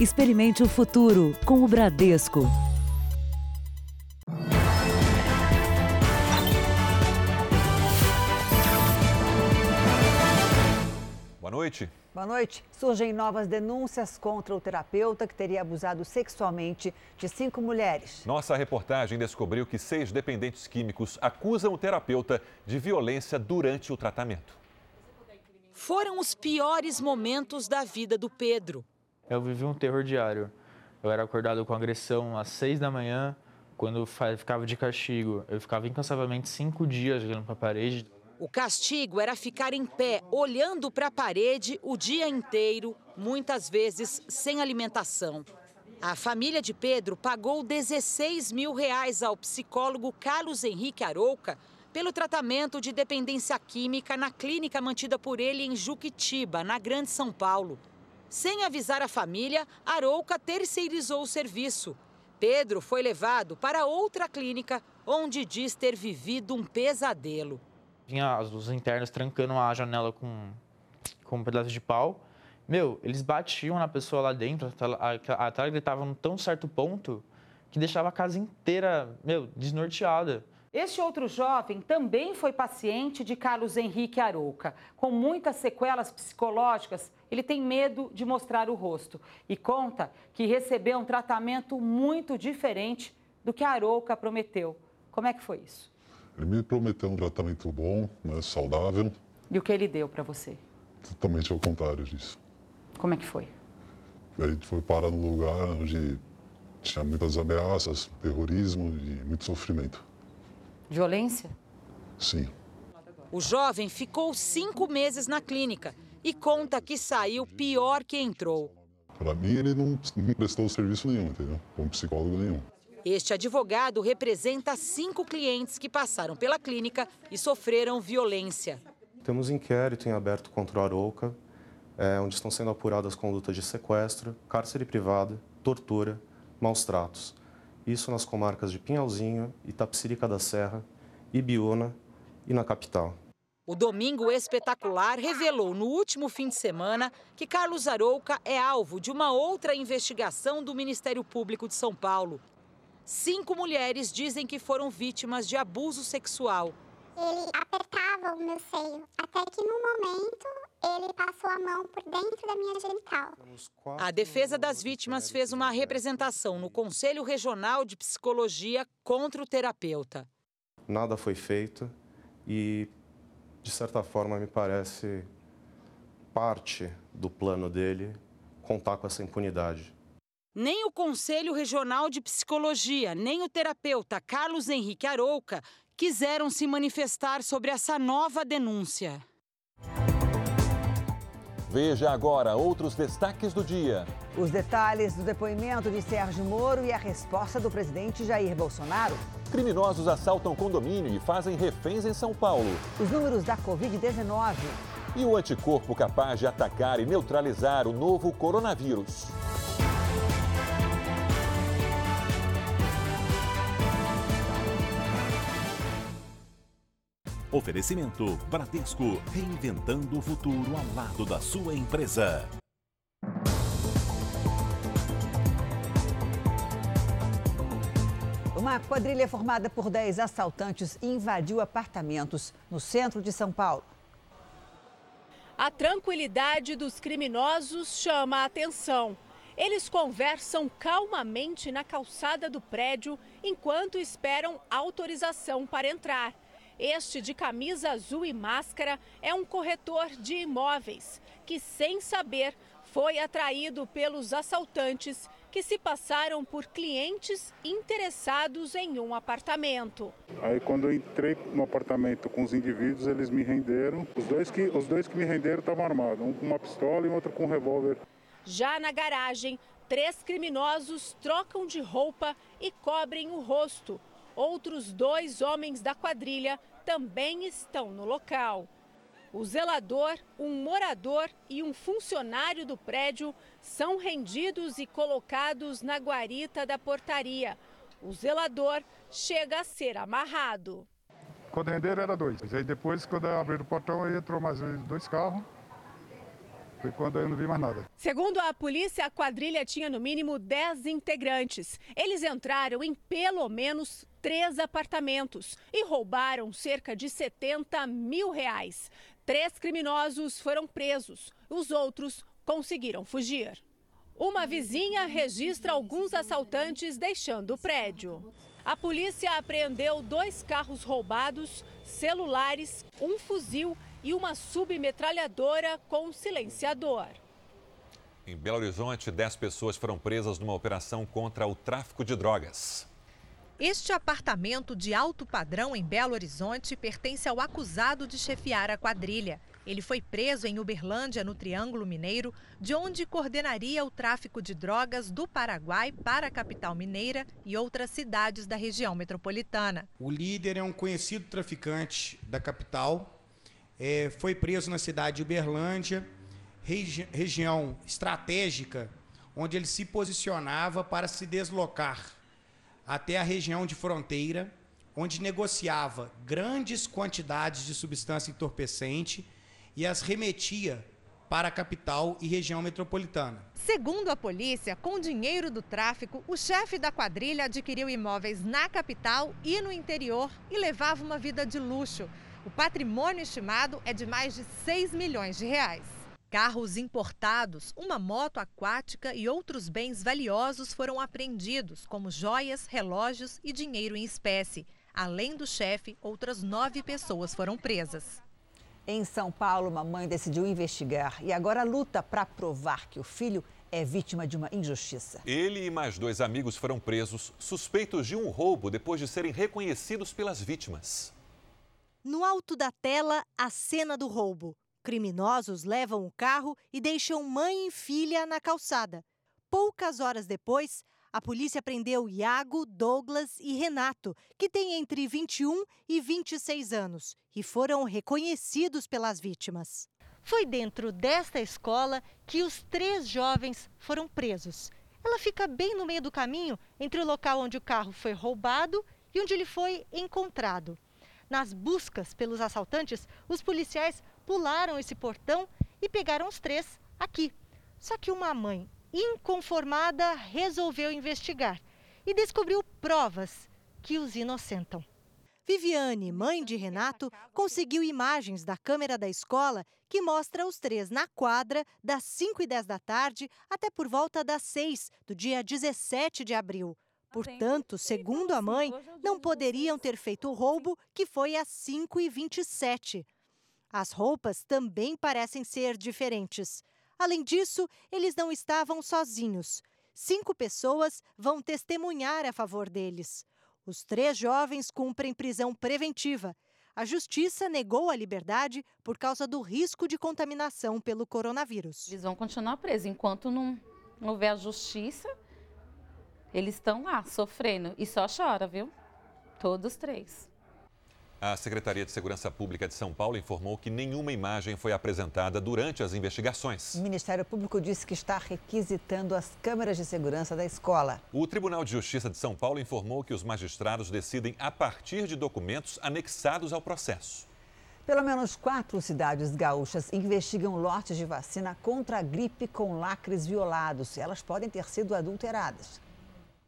Experimente o futuro com o Bradesco. Boa noite. Boa noite. Surgem novas denúncias contra o terapeuta que teria abusado sexualmente de cinco mulheres. Nossa reportagem descobriu que seis dependentes químicos acusam o terapeuta de violência durante o tratamento. Foram os piores momentos da vida do Pedro. Eu vivi um terror diário. Eu era acordado com agressão às seis da manhã, quando ficava de castigo. Eu ficava incansavelmente cinco dias olhando para a parede. O castigo era ficar em pé, olhando para a parede o dia inteiro, muitas vezes sem alimentação. A família de Pedro pagou 16 mil reais ao psicólogo Carlos Henrique Arouca pelo tratamento de dependência química na clínica mantida por ele em Juquitiba, na Grande São Paulo. Sem avisar a família, Arouca terceirizou o serviço. Pedro foi levado para outra clínica, onde diz ter vivido um pesadelo. Vinha os internos trancando a janela com, com um pedaço de pau. Meu, eles batiam na pessoa lá dentro, a tela gritava num tão certo ponto que deixava a casa inteira, meu, desnorteada. Este outro jovem também foi paciente de Carlos Henrique Arouca. Com muitas sequelas psicológicas, ele tem medo de mostrar o rosto e conta que recebeu um tratamento muito diferente do que Arouca prometeu. Como é que foi isso? Ele me prometeu um tratamento bom, né, saudável. E o que ele deu para você? Totalmente ao contrário disso. Como é que foi? A gente foi parar num lugar onde tinha muitas ameaças, terrorismo e muito sofrimento. Violência? Sim. O jovem ficou cinco meses na clínica e conta que saiu pior que entrou. Para mim, ele não, não prestou serviço nenhum, entendeu? Como psicólogo nenhum. Este advogado representa cinco clientes que passaram pela clínica e sofreram violência. Temos inquérito em aberto contra o Arouca, é, onde estão sendo apuradas condutas de sequestro, cárcere privado, tortura, maus tratos. Isso nas comarcas de Pinhalzinho, Itapsirica da Serra, Ibiúna e na capital. O Domingo Espetacular revelou no último fim de semana que Carlos Arouca é alvo de uma outra investigação do Ministério Público de São Paulo. Cinco mulheres dizem que foram vítimas de abuso sexual. Ele apertava o meu seio, até que no momento ele passou a mão por dentro da minha genital. A defesa das vítimas fez uma representação no Conselho Regional de Psicologia contra o terapeuta. Nada foi feito e, de certa forma, me parece parte do plano dele contar com essa impunidade. Nem o Conselho Regional de Psicologia, nem o terapeuta Carlos Henrique Arouca quiseram se manifestar sobre essa nova denúncia. Veja agora outros destaques do dia. Os detalhes do depoimento de Sérgio Moro e a resposta do presidente Jair Bolsonaro. Criminosos assaltam condomínio e fazem reféns em São Paulo. Os números da Covid-19. E o anticorpo capaz de atacar e neutralizar o novo coronavírus. Oferecimento Bradesco, reinventando o futuro ao lado da sua empresa. Uma quadrilha formada por 10 assaltantes invadiu apartamentos no centro de São Paulo. A tranquilidade dos criminosos chama a atenção. Eles conversam calmamente na calçada do prédio enquanto esperam autorização para entrar. Este de camisa azul e máscara é um corretor de imóveis que, sem saber, foi atraído pelos assaltantes que se passaram por clientes interessados em um apartamento. Aí quando eu entrei no apartamento com os indivíduos, eles me renderam. Os dois que, os dois que me renderam estavam armados, um com uma pistola e outro com um revólver. Já na garagem, três criminosos trocam de roupa e cobrem o rosto. Outros dois homens da quadrilha também estão no local. O zelador, um morador e um funcionário do prédio são rendidos e colocados na guarita da portaria. O zelador chega a ser amarrado. Quando renderam era dois. Aí depois, quando abriram o portão, aí entrou mais dois carros. Foi quando eu não vi mais nada. Segundo a polícia, a quadrilha tinha no mínimo 10 integrantes. Eles entraram em pelo menos três apartamentos e roubaram cerca de 70 mil reais. Três criminosos foram presos, os outros conseguiram fugir. Uma vizinha registra alguns assaltantes deixando o prédio. A polícia apreendeu dois carros roubados, celulares, um fuzil e uma submetralhadora com silenciador. Em Belo Horizonte, 10 pessoas foram presas numa operação contra o tráfico de drogas. Este apartamento de alto padrão em Belo Horizonte pertence ao acusado de chefiar a quadrilha. Ele foi preso em Uberlândia, no Triângulo Mineiro, de onde coordenaria o tráfico de drogas do Paraguai para a capital mineira e outras cidades da região metropolitana. O líder é um conhecido traficante da capital, é, foi preso na cidade de Uberlândia, regi região estratégica, onde ele se posicionava para se deslocar até a região de fronteira, onde negociava grandes quantidades de substância entorpecente e as remetia para a capital e região metropolitana. Segundo a polícia, com dinheiro do tráfico, o chefe da quadrilha adquiriu imóveis na capital e no interior e levava uma vida de luxo. O patrimônio estimado é de mais de 6 milhões de reais. Carros importados, uma moto aquática e outros bens valiosos foram apreendidos, como joias, relógios e dinheiro em espécie. Além do chefe, outras nove pessoas foram presas. Em São Paulo, uma mãe decidiu investigar e agora luta para provar que o filho é vítima de uma injustiça. Ele e mais dois amigos foram presos, suspeitos de um roubo depois de serem reconhecidos pelas vítimas. No alto da tela, a cena do roubo. Criminosos levam o carro e deixam mãe e filha na calçada. Poucas horas depois, a polícia prendeu Iago, Douglas e Renato, que têm entre 21 e 26 anos, e foram reconhecidos pelas vítimas. Foi dentro desta escola que os três jovens foram presos. Ela fica bem no meio do caminho entre o local onde o carro foi roubado e onde ele foi encontrado. Nas buscas pelos assaltantes, os policiais pularam esse portão e pegaram os três aqui. Só que uma mãe inconformada resolveu investigar e descobriu provas que os inocentam. Viviane, mãe de Renato, conseguiu imagens da câmera da escola que mostra os três na quadra das 5 e 10 da tarde até por volta das 6 do dia 17 de abril. Portanto, segundo a mãe, não poderiam ter feito o roubo, que foi às 5 e 27. As roupas também parecem ser diferentes. Além disso, eles não estavam sozinhos. Cinco pessoas vão testemunhar a favor deles. Os três jovens cumprem prisão preventiva. A justiça negou a liberdade por causa do risco de contaminação pelo coronavírus. Eles vão continuar presos enquanto não houver a justiça. Eles estão lá sofrendo e só chora, viu? Todos três. A Secretaria de Segurança Pública de São Paulo informou que nenhuma imagem foi apresentada durante as investigações. O Ministério Público disse que está requisitando as câmeras de segurança da escola. O Tribunal de Justiça de São Paulo informou que os magistrados decidem a partir de documentos anexados ao processo. Pelo menos quatro cidades gaúchas investigam lotes de vacina contra a gripe com lacres violados. Elas podem ter sido adulteradas.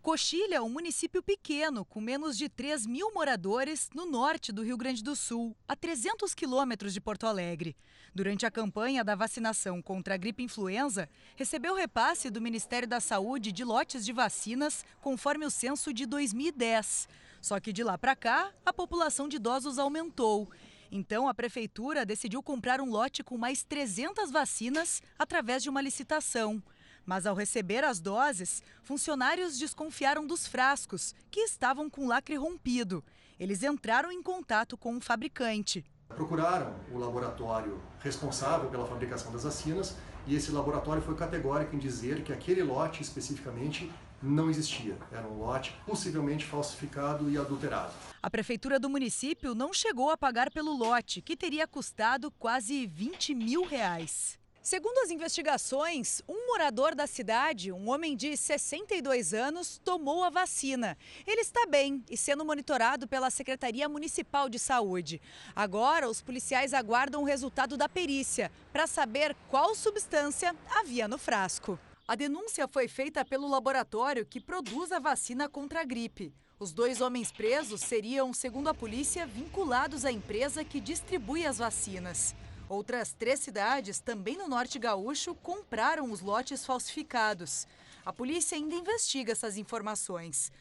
Coxilha é um município pequeno, com menos de 3 mil moradores, no norte do Rio Grande do Sul, a 300 quilômetros de Porto Alegre. Durante a campanha da vacinação contra a gripe influenza, recebeu repasse do Ministério da Saúde de lotes de vacinas conforme o censo de 2010. Só que de lá para cá, a população de idosos aumentou. Então, a prefeitura decidiu comprar um lote com mais 300 vacinas através de uma licitação. Mas ao receber as doses, funcionários desconfiaram dos frascos, que estavam com lacre rompido. Eles entraram em contato com o fabricante. Procuraram o laboratório responsável pela fabricação das vacinas e esse laboratório foi categórico em dizer que aquele lote especificamente não existia. Era um lote possivelmente falsificado e adulterado. A prefeitura do município não chegou a pagar pelo lote, que teria custado quase 20 mil reais. Segundo as investigações, um morador da cidade, um homem de 62 anos, tomou a vacina. Ele está bem e sendo monitorado pela Secretaria Municipal de Saúde. Agora, os policiais aguardam o resultado da perícia para saber qual substância havia no frasco. A denúncia foi feita pelo laboratório que produz a vacina contra a gripe. Os dois homens presos seriam, segundo a polícia, vinculados à empresa que distribui as vacinas. Outras três cidades, também no norte gaúcho, compraram os lotes falsificados. A polícia ainda investiga essas informações.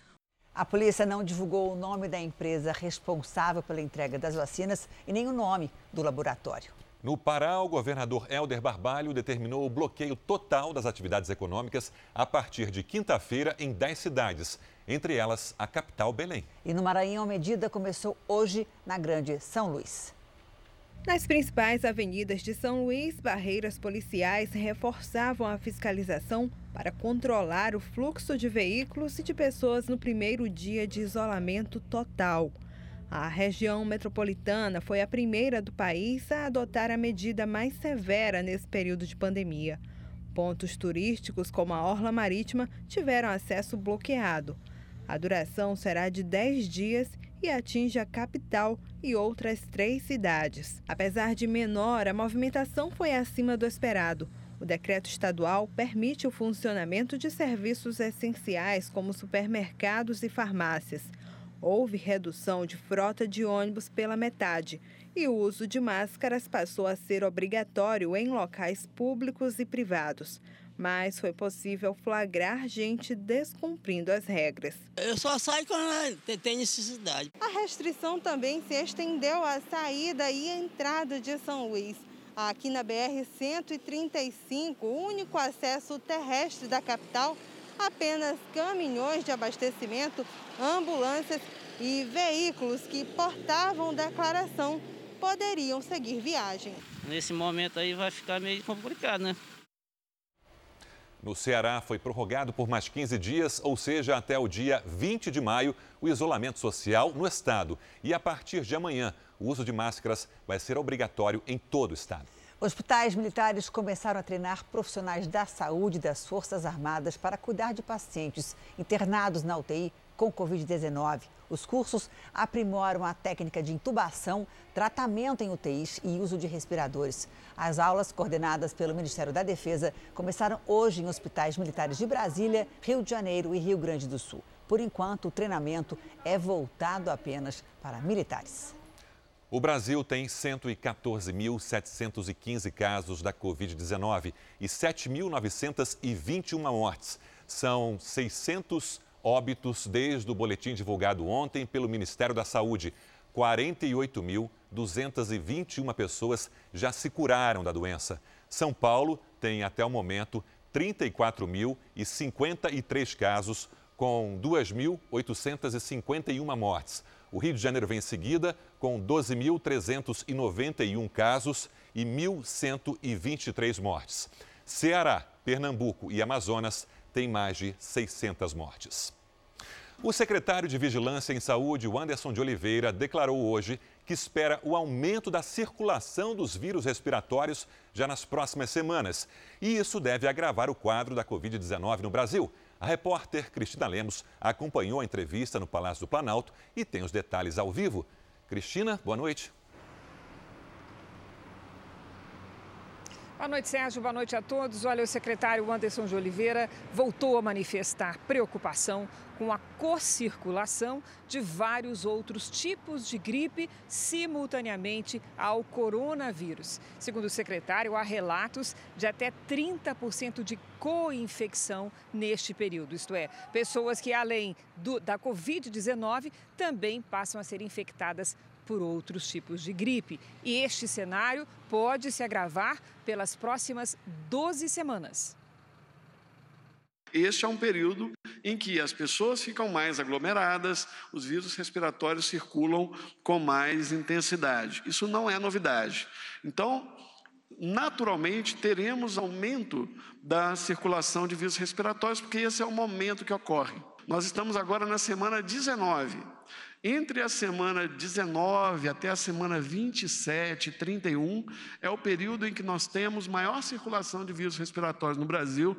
A polícia não divulgou o nome da empresa responsável pela entrega das vacinas e nem o nome do laboratório. No Pará, o governador Helder Barbalho determinou o bloqueio total das atividades econômicas a partir de quinta-feira em 10 cidades, entre elas a capital Belém. E no Maranhão, a medida começou hoje na Grande São Luís. Nas principais avenidas de São Luís, barreiras policiais reforçavam a fiscalização para controlar o fluxo de veículos e de pessoas no primeiro dia de isolamento total. A região metropolitana foi a primeira do país a adotar a medida mais severa nesse período de pandemia. Pontos turísticos como a Orla Marítima tiveram acesso bloqueado. A duração será de 10 dias e atinge a capital e outras três cidades. Apesar de menor, a movimentação foi acima do esperado. O decreto estadual permite o funcionamento de serviços essenciais como supermercados e farmácias. Houve redução de frota de ônibus pela metade e o uso de máscaras passou a ser obrigatório em locais públicos e privados mas foi possível flagrar gente descumprindo as regras. Eu só saio quando tem necessidade. A restrição também se estendeu à saída e entrada de São Luís. Aqui na BR-135, o único acesso terrestre da capital, apenas caminhões de abastecimento, ambulâncias e veículos que portavam declaração poderiam seguir viagem. Nesse momento aí vai ficar meio complicado, né? No Ceará, foi prorrogado por mais 15 dias, ou seja, até o dia 20 de maio, o isolamento social no estado. E a partir de amanhã, o uso de máscaras vai ser obrigatório em todo o estado. Hospitais militares começaram a treinar profissionais da saúde das Forças Armadas para cuidar de pacientes internados na UTI com Covid-19. Os cursos aprimoram a técnica de intubação, tratamento em UTIs e uso de respiradores. As aulas, coordenadas pelo Ministério da Defesa, começaram hoje em hospitais militares de Brasília, Rio de Janeiro e Rio Grande do Sul. Por enquanto, o treinamento é voltado apenas para militares. O Brasil tem 114.715 casos da Covid-19 e 7.921 mortes. São 600 óbitos desde o boletim divulgado ontem pelo Ministério da Saúde. 48.221 pessoas já se curaram da doença. São Paulo tem até o momento 34.053 casos, com 2.851 mortes. O Rio de Janeiro vem em seguida, com 12.391 casos e 1.123 mortes. Ceará, Pernambuco e Amazonas têm mais de 600 mortes. O secretário de Vigilância em Saúde, Anderson de Oliveira, declarou hoje que espera o aumento da circulação dos vírus respiratórios já nas próximas semanas. E isso deve agravar o quadro da Covid-19 no Brasil. A repórter Cristina Lemos acompanhou a entrevista no Palácio do Planalto e tem os detalhes ao vivo. Cristina, boa noite. Boa noite, Sérgio. Boa noite a todos. Olha, o secretário Anderson de Oliveira voltou a manifestar preocupação com a co-circulação de vários outros tipos de gripe simultaneamente ao coronavírus. Segundo o secretário, há relatos de até 30% de co-infecção neste período, isto é, pessoas que, além do, da Covid-19, também passam a ser infectadas por outros tipos de gripe. E este cenário pode se agravar pelas próximas 12 semanas. Este é um período em que as pessoas ficam mais aglomeradas, os vírus respiratórios circulam com mais intensidade. Isso não é novidade. Então, naturalmente, teremos aumento da circulação de vírus respiratórios, porque esse é o momento que ocorre. Nós estamos agora na semana 19 Entre a semana 19 até a semana 27, 31, é o período em que nós temos maior circulação de vírus respiratórios no Brasil.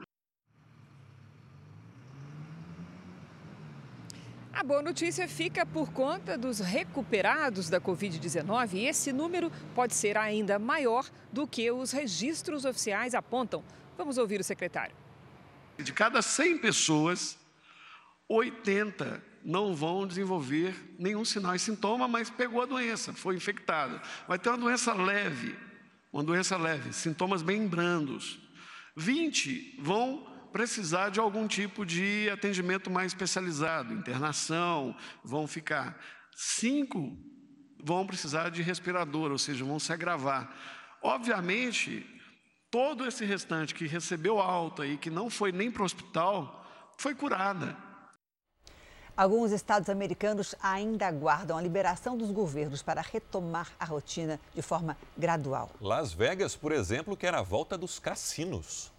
A boa notícia fica por conta dos recuperados da Covid-19 e esse número pode ser ainda maior do que os registros oficiais apontam. Vamos ouvir o secretário. De cada 100 pessoas, 80 não vão desenvolver nenhum sinal e sintoma, mas pegou a doença, foi infectada. Vai ter uma doença leve, uma doença leve, sintomas bem brandos. 20 vão precisar de algum tipo de atendimento mais especializado, internação, vão ficar. Cinco vão precisar de respirador, ou seja, vão se agravar. Obviamente, todo esse restante que recebeu alta e que não foi nem para o hospital, foi curada. Alguns estados americanos ainda aguardam a liberação dos governos para retomar a rotina de forma gradual. Las Vegas, por exemplo, quer a volta dos cassinos.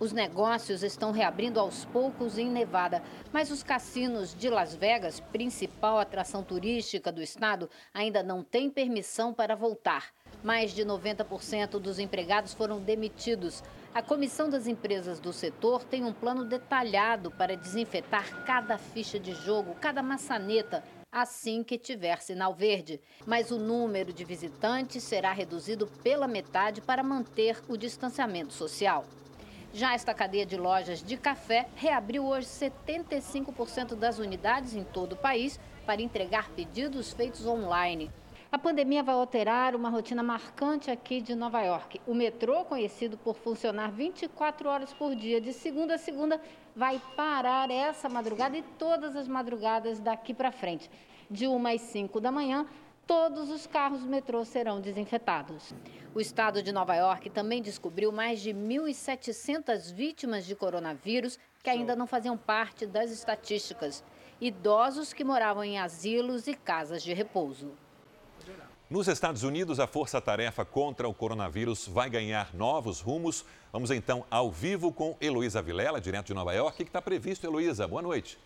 Os negócios estão reabrindo aos poucos em Nevada, mas os cassinos de Las Vegas, principal atração turística do estado, ainda não têm permissão para voltar. Mais de 90% dos empregados foram demitidos. A comissão das empresas do setor tem um plano detalhado para desinfetar cada ficha de jogo, cada maçaneta, assim que tiver sinal verde. Mas o número de visitantes será reduzido pela metade para manter o distanciamento social. Já esta cadeia de lojas de café reabriu hoje 75% das unidades em todo o país para entregar pedidos feitos online. A pandemia vai alterar uma rotina marcante aqui de Nova York. O metrô, conhecido por funcionar 24 horas por dia, de segunda a segunda, vai parar essa madrugada e todas as madrugadas daqui para frente. De 1 às 5 da manhã, todos os carros do metrô serão desinfetados. O estado de Nova York também descobriu mais de 1.700 vítimas de coronavírus que ainda não faziam parte das estatísticas. Idosos que moravam em asilos e casas de repouso. Nos Estados Unidos, a força-tarefa contra o coronavírus vai ganhar novos rumos. Vamos então ao vivo com Heloísa Vilela, direto de Nova York. O que está previsto, Heloísa? Boa noite.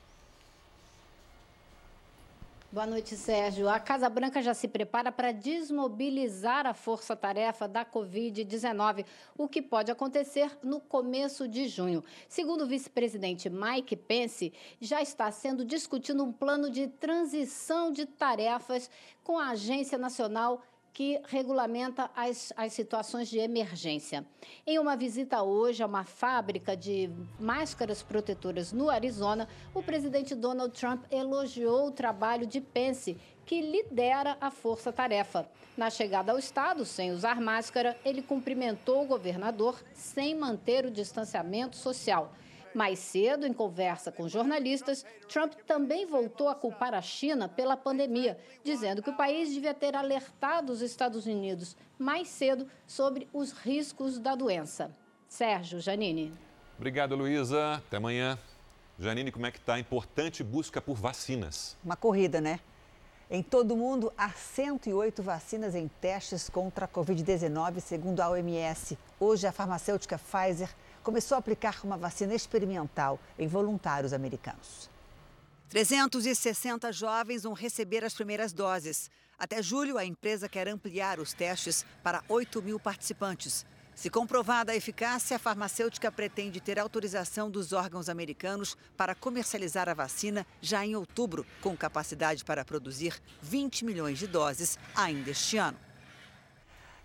Boa noite, Sérgio. A Casa Branca já se prepara para desmobilizar a força-tarefa da Covid-19, o que pode acontecer no começo de junho. Segundo o vice-presidente Mike Pence, já está sendo discutido um plano de transição de tarefas com a Agência Nacional que regulamenta as, as situações de emergência. Em uma visita hoje a uma fábrica de máscaras protetoras no Arizona, o presidente Donald Trump elogiou o trabalho de Pence, que lidera a força-tarefa. Na chegada ao estado, sem usar máscara, ele cumprimentou o governador sem manter o distanciamento social. Mais cedo, em conversa com jornalistas, Trump também voltou a culpar a China pela pandemia, dizendo que o país devia ter alertado os Estados Unidos mais cedo sobre os riscos da doença. Sérgio Janine. Obrigado, Luísa. Até amanhã. Janine, como é que está a importante busca por vacinas? Uma corrida, né? Em todo o mundo, há 108 vacinas em testes contra a Covid-19, segundo a OMS. Hoje, a farmacêutica Pfizer começou a aplicar uma vacina experimental em voluntários americanos. 360 jovens vão receber as primeiras doses. Até julho, a empresa quer ampliar os testes para 8 mil participantes. Se comprovada a eficácia, a farmacêutica pretende ter autorização dos órgãos americanos para comercializar a vacina já em outubro, com capacidade para produzir 20 milhões de doses ainda este ano.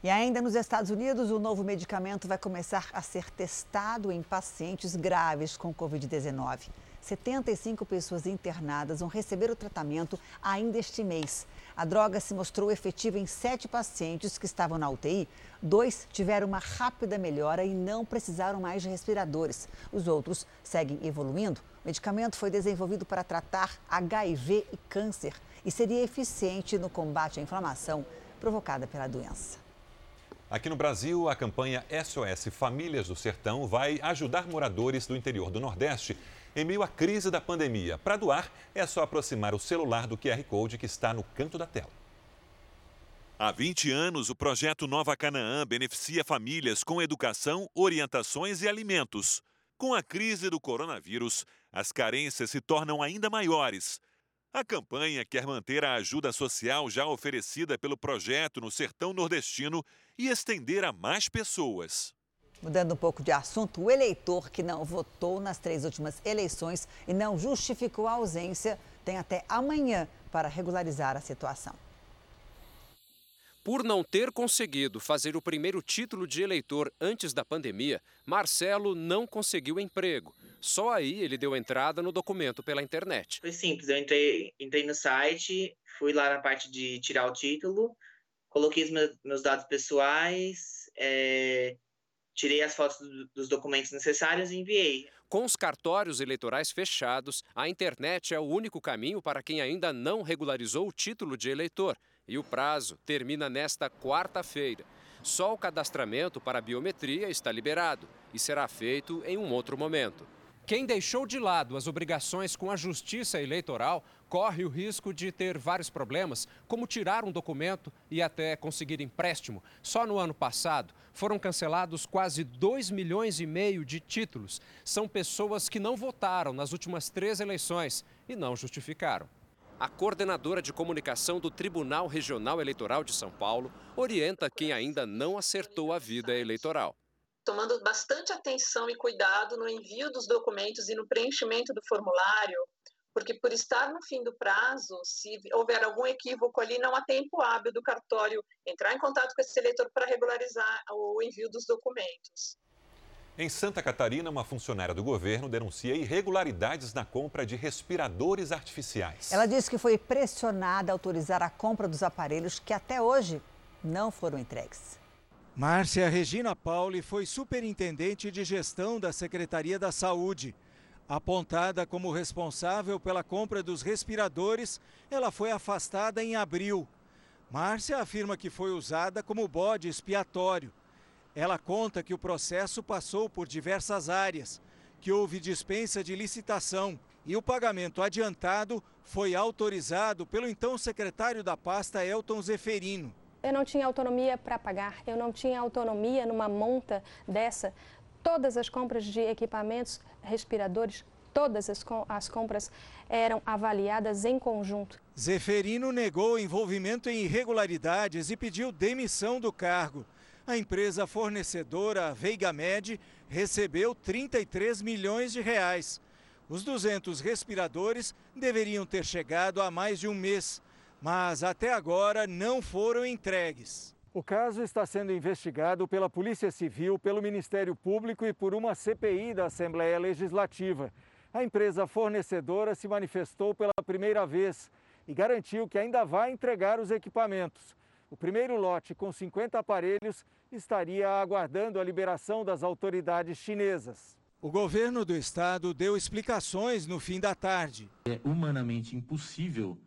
E ainda nos Estados Unidos, o novo medicamento vai começar a ser testado em pacientes graves com Covid-19. 75 pessoas internadas vão receber o tratamento ainda este mês. A droga se mostrou efetiva em sete pacientes que estavam na UTI. Dois tiveram uma rápida melhora e não precisaram mais de respiradores. Os outros seguem evoluindo. O medicamento foi desenvolvido para tratar HIV e câncer e seria eficiente no combate à inflamação provocada pela doença. Aqui no Brasil, a campanha SOS Famílias do Sertão vai ajudar moradores do interior do Nordeste em meio à crise da pandemia. Para doar, é só aproximar o celular do QR Code que está no canto da tela. Há 20 anos, o projeto Nova Canaã beneficia famílias com educação, orientações e alimentos. Com a crise do coronavírus, as carências se tornam ainda maiores. A campanha quer manter a ajuda social já oferecida pelo projeto no sertão nordestino e estender a mais pessoas. Mudando um pouco de assunto, o eleitor que não votou nas três últimas eleições e não justificou a ausência tem até amanhã para regularizar a situação. Por não ter conseguido fazer o primeiro título de eleitor antes da pandemia, Marcelo não conseguiu emprego. Só aí ele deu entrada no documento pela internet. Foi simples, eu entrei, entrei no site, fui lá na parte de tirar o título, coloquei os meus, dados pessoais, é, tirei as fotos do, dos documentos necessários e enviei. Com os cartórios eleitorais fechados, a internet é o único caminho para quem ainda não regularizou o título de eleitor. E o prazo termina nesta quarta-feira. Só o cadastramento para biometria está liberado e será feito em um outro momento. Quem deixou de lado as obrigações com a Justiça Eleitoral corre o risco de ter vários problemas, como tirar um documento e até conseguir empréstimo. Só no ano passado foram cancelados quase 2 milhões e meio de títulos. São pessoas que não votaram nas últimas três eleições e não justificaram. A coordenadora de comunicação do Tribunal Regional Eleitoral de São Paulo orienta quem ainda não acertou a vida eleitoral tomando bastante atenção e cuidado no envio dos documentos e no preenchimento do formulário, porque por estar no fim do prazo, se houver algum equívoco ali, não há tempo hábil do cartório entrar em contato com esse eleitor para regularizar o envio dos documentos. Em Santa Catarina, uma funcionária do governo denuncia irregularidades na compra de respiradores artificiais. Ela disse que foi pressionada a autorizar a compra dos aparelhos que até hoje não foram entregues. Márcia Regina Pauli foi superintendente de gestão da Secretaria da Saúde. Apontada como responsável pela compra dos respiradores, ela foi afastada em abril. Márcia afirma que foi usada como bode expiatório. Ela conta que o processo passou por diversas áreas, que houve dispensa de licitação e o pagamento adiantado foi autorizado pelo então secretário da pasta Elton Zeferino eu não tinha autonomia para pagar, eu não tinha autonomia numa monta dessa. Todas as compras de equipamentos respiradores, todas as, as compras eram avaliadas em conjunto. Zeferino negou envolvimento em irregularidades e pediu demissão do cargo. A empresa fornecedora Veigamed recebeu 33 milhões de reais. Os 200 respiradores deveriam ter chegado há mais de um mês mas até agora não foram entregues. O caso está sendo investigado pela Polícia Civil, pelo Ministério Público e por uma CPI da Assembleia Legislativa. A empresa fornecedora se manifestou pela primeira vez e garantiu que ainda vai entregar os equipamentos. O primeiro lote, com 50 aparelhos, estaria aguardando a liberação das autoridades chinesas. O governo do estado deu explicações no fim da tarde. É humanamente impossível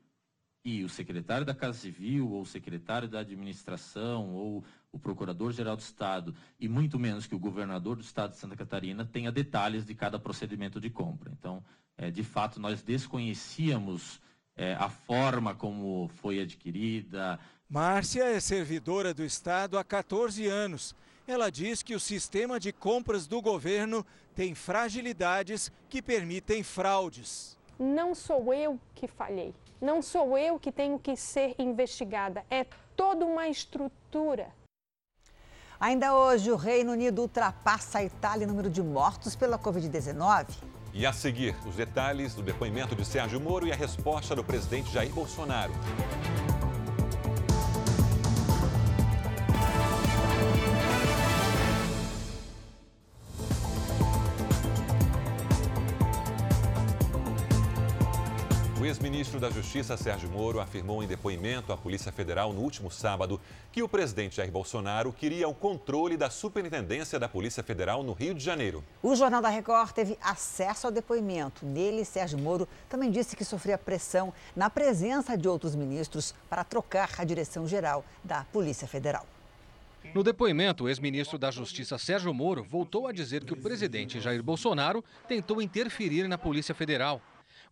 e o secretário da Casa Civil, ou o secretário da Administração, ou o Procurador-Geral do Estado, e muito menos que o governador do Estado de Santa Catarina, tenha detalhes de cada procedimento de compra. Então, é, de fato, nós desconhecíamos é, a forma como foi adquirida. Márcia é servidora do Estado há 14 anos. Ela diz que o sistema de compras do governo tem fragilidades que permitem fraudes. Não sou eu que falhei não sou eu que tenho que ser investigada, é toda uma estrutura. Ainda hoje, o Reino Unido ultrapassa a Itália em número de mortos pela Covid-19. E a seguir, os detalhes do depoimento de Sérgio Moro e a resposta do presidente Jair Bolsonaro. Ex-ministro da Justiça, Sérgio Moro, afirmou em depoimento à Polícia Federal no último sábado que o presidente Jair Bolsonaro queria o controle da superintendência da Polícia Federal no Rio de Janeiro. O Jornal da Record teve acesso ao depoimento. Nele, Sérgio Moro também disse que sofria pressão na presença de outros ministros para trocar a direção geral da Polícia Federal. No depoimento, o ex-ministro da Justiça Sérgio Moro voltou a dizer que o presidente Jair Bolsonaro tentou interferir na Polícia Federal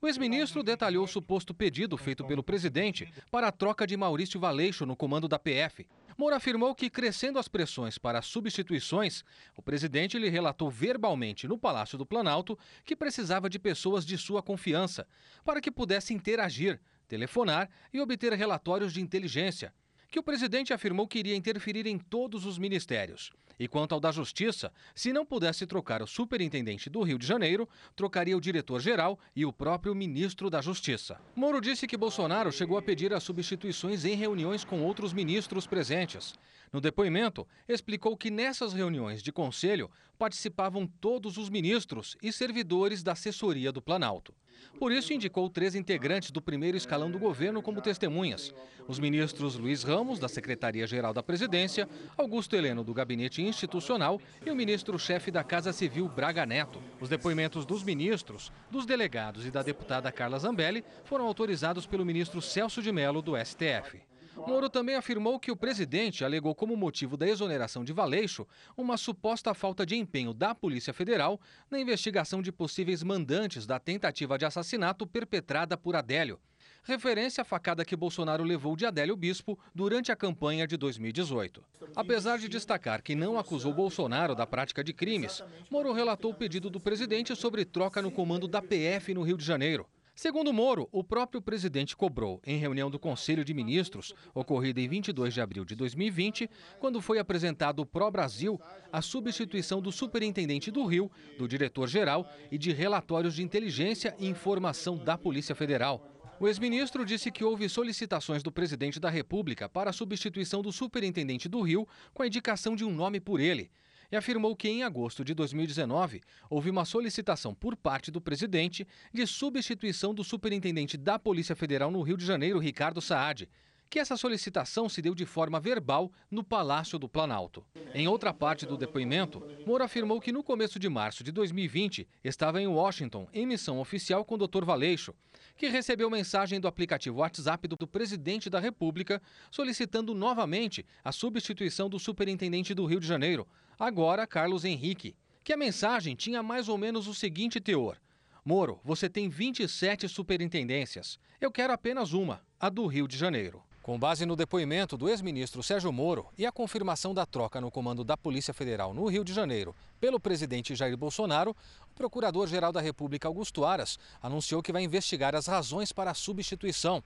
o ex-ministro detalhou o suposto pedido feito pelo presidente para a troca de Maurício Valeixo no comando da PF. Moro afirmou que, crescendo as pressões para substituições, o presidente lhe relatou verbalmente no Palácio do Planalto que precisava de pessoas de sua confiança para que pudesse interagir, telefonar e obter relatórios de inteligência. Que o presidente afirmou que iria interferir em todos os ministérios. E quanto ao da Justiça, se não pudesse trocar o superintendente do Rio de Janeiro, trocaria o diretor-geral e o próprio ministro da Justiça. Moro disse que Bolsonaro chegou a pedir as substituições em reuniões com outros ministros presentes. No depoimento, explicou que nessas reuniões de conselho participavam todos os ministros e servidores da assessoria do Planalto. Por isso, indicou três integrantes do primeiro escalão do governo como testemunhas: os ministros Luiz Ramos, da Secretaria-Geral da Presidência, Augusto Heleno, do Gabinete Institucional, e o ministro-chefe da Casa Civil, Braga Neto. Os depoimentos dos ministros, dos delegados e da deputada Carla Zambelli foram autorizados pelo ministro Celso de Mello, do STF. Moro também afirmou que o presidente alegou como motivo da exoneração de Valeixo uma suposta falta de empenho da Polícia Federal na investigação de possíveis mandantes da tentativa de assassinato perpetrada por Adélio. Referência à facada que Bolsonaro levou de Adélio Bispo durante a campanha de 2018. Apesar de destacar que não acusou Bolsonaro da prática de crimes, Moro relatou o pedido do presidente sobre troca no comando da PF no Rio de Janeiro. Segundo Moro, o próprio presidente cobrou, em reunião do Conselho de Ministros, ocorrida em 22 de abril de 2020, quando foi apresentado Pro Brasil a substituição do superintendente do Rio, do diretor-geral e de relatórios de inteligência e informação da Polícia Federal. O ex-ministro disse que houve solicitações do presidente da República para a substituição do superintendente do Rio com a indicação de um nome por ele e afirmou que em agosto de 2019 houve uma solicitação por parte do presidente de substituição do superintendente da Polícia Federal no Rio de Janeiro, Ricardo Saad. Que essa solicitação se deu de forma verbal no Palácio do Planalto. Em outra parte do depoimento, Moro afirmou que no começo de março de 2020 estava em Washington, em missão oficial com o Dr. Valeixo, que recebeu mensagem do aplicativo WhatsApp do presidente da República solicitando novamente a substituição do superintendente do Rio de Janeiro, agora Carlos Henrique, que a mensagem tinha mais ou menos o seguinte teor: Moro, você tem 27 superintendências. Eu quero apenas uma, a do Rio de Janeiro. Com base no depoimento do ex-ministro Sérgio Moro e a confirmação da troca no comando da Polícia Federal no Rio de Janeiro pelo presidente Jair Bolsonaro, o Procurador-Geral da República Augusto Aras anunciou que vai investigar as razões para a substituição.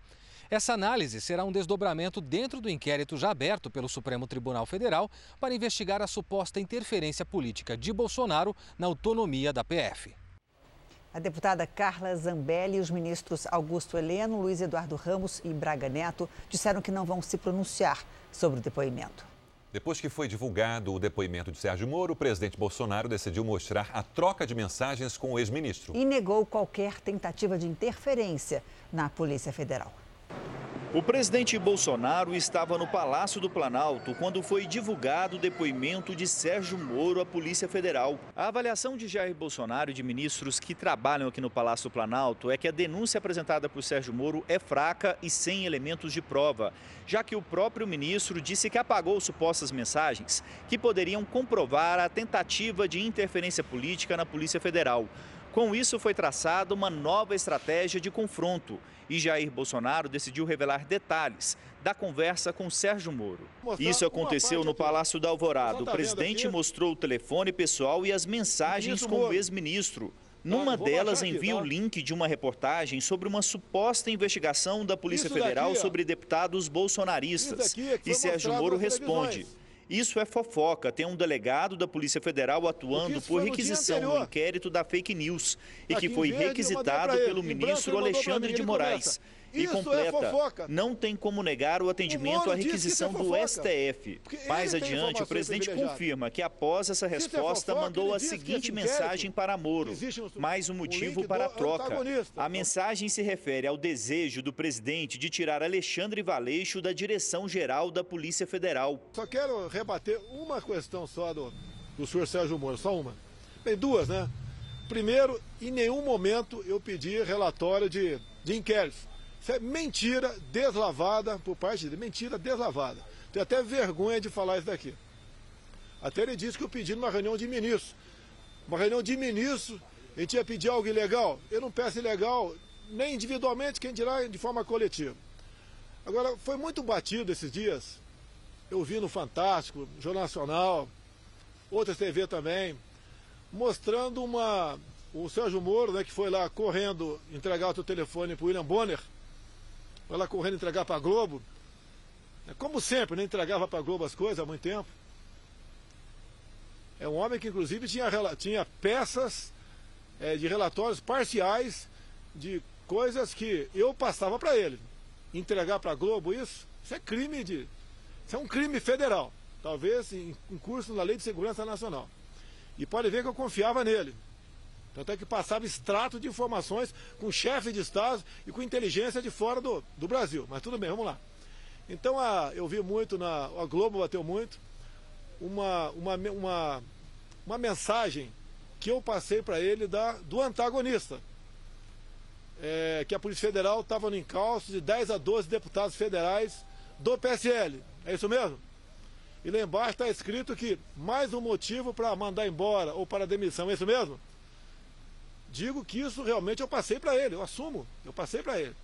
Essa análise será um desdobramento dentro do inquérito já aberto pelo Supremo Tribunal Federal para investigar a suposta interferência política de Bolsonaro na autonomia da PF. A deputada Carla Zambelli e os ministros Augusto Heleno, Luiz Eduardo Ramos e Braga Neto disseram que não vão se pronunciar sobre o depoimento. Depois que foi divulgado o depoimento de Sérgio Moro, o presidente Bolsonaro decidiu mostrar a troca de mensagens com o ex-ministro. E negou qualquer tentativa de interferência na Polícia Federal. O presidente Bolsonaro estava no Palácio do Planalto quando foi divulgado o depoimento de Sérgio Moro à Polícia Federal. A avaliação de Jair Bolsonaro e de ministros que trabalham aqui no Palácio do Planalto é que a denúncia apresentada por Sérgio Moro é fraca e sem elementos de prova, já que o próprio ministro disse que apagou supostas mensagens que poderiam comprovar a tentativa de interferência política na Polícia Federal. Com isso, foi traçada uma nova estratégia de confronto e Jair Bolsonaro decidiu revelar detalhes da conversa com Sérgio Moro. Isso aconteceu no Palácio da Alvorada. O tá presidente mostrou o telefone pessoal e as mensagens com o ex-ministro. Numa delas, envia o tá? link de uma reportagem sobre uma suposta investigação da Polícia Federal sobre deputados bolsonaristas. É e Sérgio Moro responde. Isso é fofoca. Tem um delegado da Polícia Federal atuando por requisição no inquérito da fake news e que foi requisitado pelo ministro Alexandre de Moraes. E Isso é completa, é não tem como negar o atendimento à requisição do STF. Mais adiante, o presidente confirma que após essa é resposta mandou a seguinte mensagem para Moro, mais um motivo para a troca. A mensagem se refere ao desejo do presidente de tirar Alexandre Valeixo da direção-geral da Polícia Federal. Só quero rebater uma questão só do, do senhor Sérgio Moro, só uma. Bem, duas, né? Primeiro, em nenhum momento eu pedi relatório de, de inquérito. Isso é mentira deslavada por parte dele, mentira deslavada. Tenho até vergonha de falar isso daqui. Até ele disse que eu pedi numa reunião de ministros. Uma reunião de ministros, a gente ia pedir algo ilegal. Eu não peço ilegal, nem individualmente, quem dirá de forma coletiva. Agora, foi muito batido esses dias eu vi no Fantástico, Jornal Nacional, outras TV também, mostrando uma. O Sérgio Moro, né, que foi lá correndo entregar o seu telefone para o William Bonner, foi lá correndo entregar para a Globo. É como sempre, né, entregava para a Globo as coisas há muito tempo. É um homem que, inclusive, tinha, tinha peças é, de relatórios parciais de coisas que eu passava para ele. Entregar para a Globo isso, isso é crime de. Isso é um crime federal. Talvez em, em curso na Lei de Segurança Nacional. E pode ver que eu confiava nele. Tanto é que passava extrato de informações com chefe de Estado e com inteligência de fora do, do Brasil. Mas tudo bem, vamos lá. Então a, eu vi muito, na, a Globo bateu muito, uma, uma, uma, uma mensagem que eu passei para ele da, do antagonista. É, que a Polícia Federal estava no encalço de 10 a 12 deputados federais do PSL. É isso mesmo? E lá embaixo está escrito que mais um motivo para mandar embora ou para demissão. É isso mesmo? Digo que isso realmente eu passei para ele, eu assumo, eu passei para ele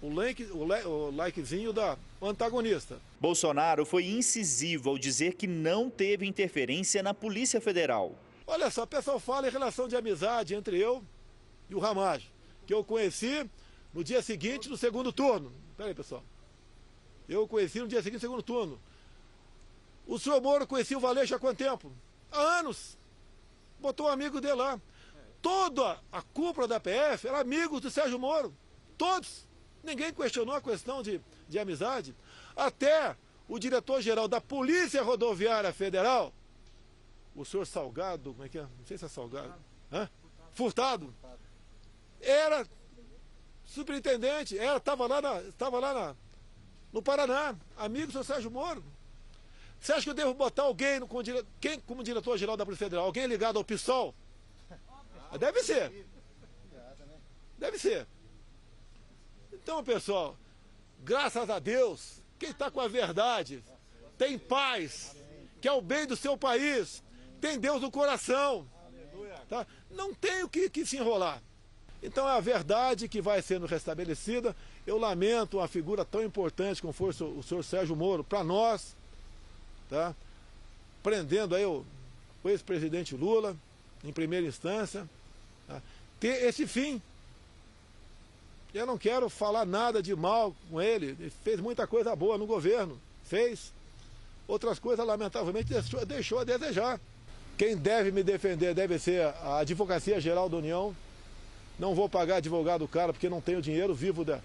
o, like, o, o likezinho da antagonista. Bolsonaro foi incisivo ao dizer que não teve interferência na Polícia Federal. Olha só, o pessoal fala em relação de amizade entre eu e o Ramage, que eu conheci no dia seguinte do segundo turno. Peraí, pessoal. Eu conheci no dia seguinte do segundo turno. O senhor Moro conhecia o Valeixo há quanto tempo? Há anos. Botou um amigo dele lá. Toda a cúpula da PF era amigo do Sérgio Moro. Todos. Ninguém questionou a questão de, de amizade. Até o diretor-geral da Polícia Rodoviária Federal, o senhor Salgado, como é que é? Não sei se é Salgado. Hã? Furtado. Era superintendente, era, estava lá, na, estava lá na, no Paraná, amigo do senhor Sérgio Moro. Você acha que eu devo botar alguém no, como, quem, como diretor-geral da Polícia Federal? Alguém ligado ao PSOL? Deve ser. Deve ser. Então, pessoal, graças a Deus, quem está com a verdade tem paz, que é o bem do seu país, tem Deus no coração. Tá? Não tem o que, que se enrolar. Então é a verdade que vai sendo restabelecida. Eu lamento uma figura tão importante como foi o senhor Sérgio Moro para nós, tá? prendendo aí o, o ex-presidente Lula em primeira instância? Ter esse fim eu não quero falar nada de mal com ele. Ele fez muita coisa boa no governo. Fez. Outras coisas, lamentavelmente, deixou, deixou a desejar. Quem deve me defender deve ser a Advocacia Geral da União. Não vou pagar advogado do cara porque não tenho dinheiro, vivo da,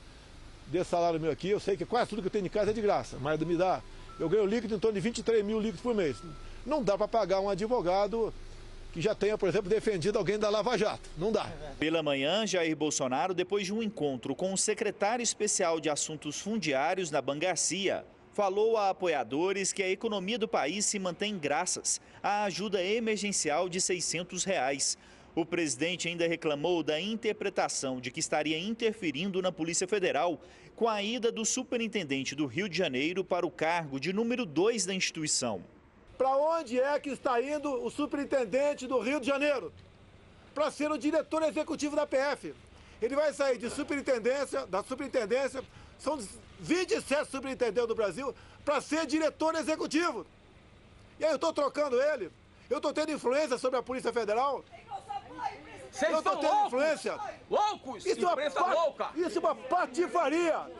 desse salário meu aqui. Eu sei que quase tudo que eu tenho em casa é de graça, mas me dá. Eu ganho líquido em torno de 23 mil líquidos por mês. Não dá para pagar um advogado que já tenha, por exemplo, defendido alguém da Lava Jato. Não dá. Pela manhã, Jair Bolsonaro, depois de um encontro com o secretário especial de Assuntos Fundiários na Bangarcia, falou a apoiadores que a economia do país se mantém graças à ajuda emergencial de 600 reais. O presidente ainda reclamou da interpretação de que estaria interferindo na Polícia Federal com a ida do superintendente do Rio de Janeiro para o cargo de número 2 da instituição. Para onde é que está indo o superintendente do Rio de Janeiro? Para ser o diretor executivo da PF. Ele vai sair de superintendência, da superintendência, são 27 superintendentes do Brasil, para ser diretor executivo. E aí eu estou trocando ele. Eu estou tendo influência sobre a Polícia Federal. Vocês eu estou tendo loucos, influência. Loucos! Isso é, uma louca. isso é uma patifaria!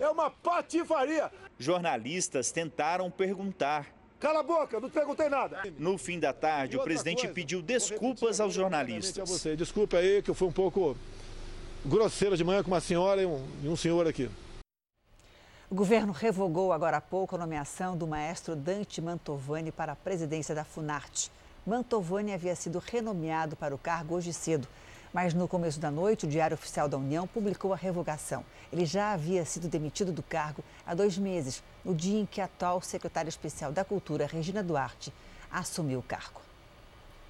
É uma patifaria! Jornalistas tentaram perguntar Cala a boca, não te perguntei nada. No fim da tarde, o presidente coisa, pediu desculpas aos jornalistas. Você. Desculpe aí que eu fui um pouco grosseiro de manhã com uma senhora e um, e um senhor aqui. O governo revogou agora há pouco a nomeação do maestro Dante Mantovani para a presidência da Funarte. Mantovani havia sido renomeado para o cargo hoje cedo. Mas no começo da noite, o Diário Oficial da União publicou a revogação. Ele já havia sido demitido do cargo há dois meses, no dia em que a atual secretária especial da Cultura, Regina Duarte, assumiu o cargo.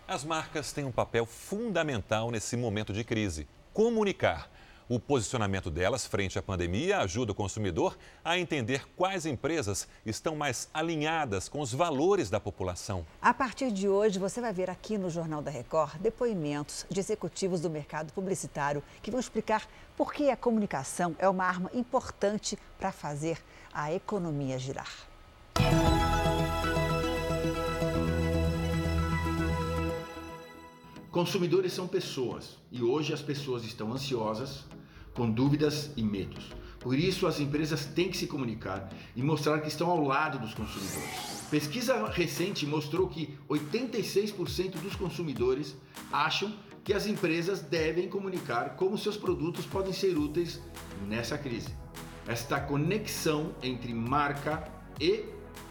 As marcas têm um papel fundamental nesse momento de crise: comunicar. O posicionamento delas frente à pandemia ajuda o consumidor a entender quais empresas estão mais alinhadas com os valores da população. A partir de hoje, você vai ver aqui no Jornal da Record depoimentos de executivos do mercado publicitário que vão explicar por que a comunicação é uma arma importante para fazer a economia girar. Consumidores são pessoas e hoje as pessoas estão ansiosas, com dúvidas e medos. Por isso, as empresas têm que se comunicar e mostrar que estão ao lado dos consumidores. Pesquisa recente mostrou que 86% dos consumidores acham que as empresas devem comunicar como seus produtos podem ser úteis nessa crise. Esta conexão entre marca e